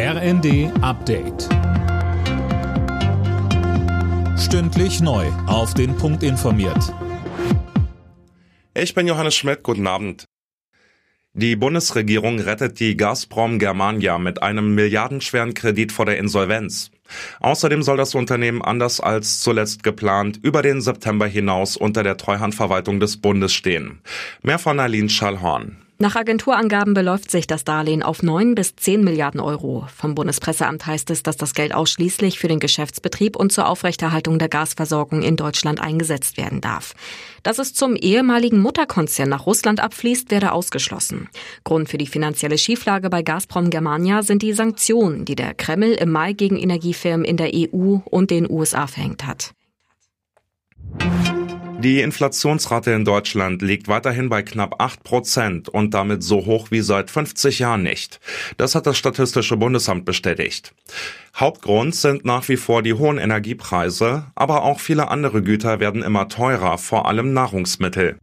RND Update. Stündlich neu. Auf den Punkt informiert. Ich bin Johannes Schmidt. Guten Abend. Die Bundesregierung rettet die Gazprom Germania mit einem milliardenschweren Kredit vor der Insolvenz. Außerdem soll das Unternehmen anders als zuletzt geplant über den September hinaus unter der Treuhandverwaltung des Bundes stehen. Mehr von Aline Schallhorn. Nach Agenturangaben beläuft sich das Darlehen auf 9 bis 10 Milliarden Euro. Vom Bundespresseamt heißt es, dass das Geld ausschließlich für den Geschäftsbetrieb und zur Aufrechterhaltung der Gasversorgung in Deutschland eingesetzt werden darf. Dass es zum ehemaligen Mutterkonzern nach Russland abfließt, werde ausgeschlossen. Grund für die finanzielle Schieflage bei Gazprom Germania sind die Sanktionen, die der Kreml im Mai gegen Energiefirmen in der EU und den USA verhängt hat. Die Inflationsrate in Deutschland liegt weiterhin bei knapp 8 Prozent und damit so hoch wie seit 50 Jahren nicht. Das hat das Statistische Bundesamt bestätigt. Hauptgrund sind nach wie vor die hohen Energiepreise, aber auch viele andere Güter werden immer teurer, vor allem Nahrungsmittel.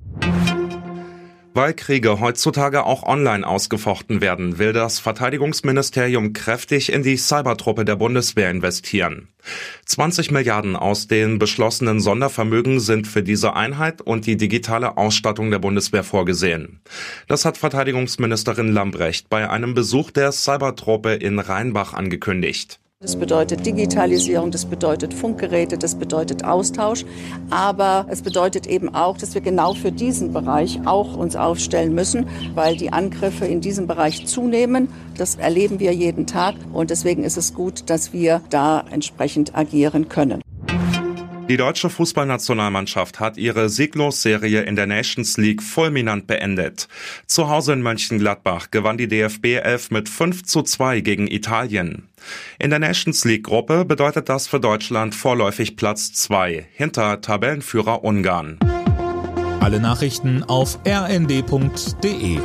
Weil Kriege heutzutage auch online ausgefochten werden, will das Verteidigungsministerium kräftig in die Cybertruppe der Bundeswehr investieren. 20 Milliarden aus den beschlossenen Sondervermögen sind für diese Einheit und die digitale Ausstattung der Bundeswehr vorgesehen. Das hat Verteidigungsministerin Lambrecht bei einem Besuch der Cybertruppe in Rheinbach angekündigt. Das bedeutet Digitalisierung, das bedeutet Funkgeräte, das bedeutet Austausch. Aber es bedeutet eben auch, dass wir genau für diesen Bereich auch uns aufstellen müssen, weil die Angriffe in diesem Bereich zunehmen. Das erleben wir jeden Tag. Und deswegen ist es gut, dass wir da entsprechend agieren können. Die deutsche Fußballnationalmannschaft hat ihre Sieglosserie in der Nations League fulminant beendet. Zu Hause in Mönchengladbach gewann die DFB 11 mit 5 zu 2 gegen Italien. In der Nations League Gruppe bedeutet das für Deutschland vorläufig Platz 2 hinter Tabellenführer Ungarn. Alle Nachrichten auf rnd.de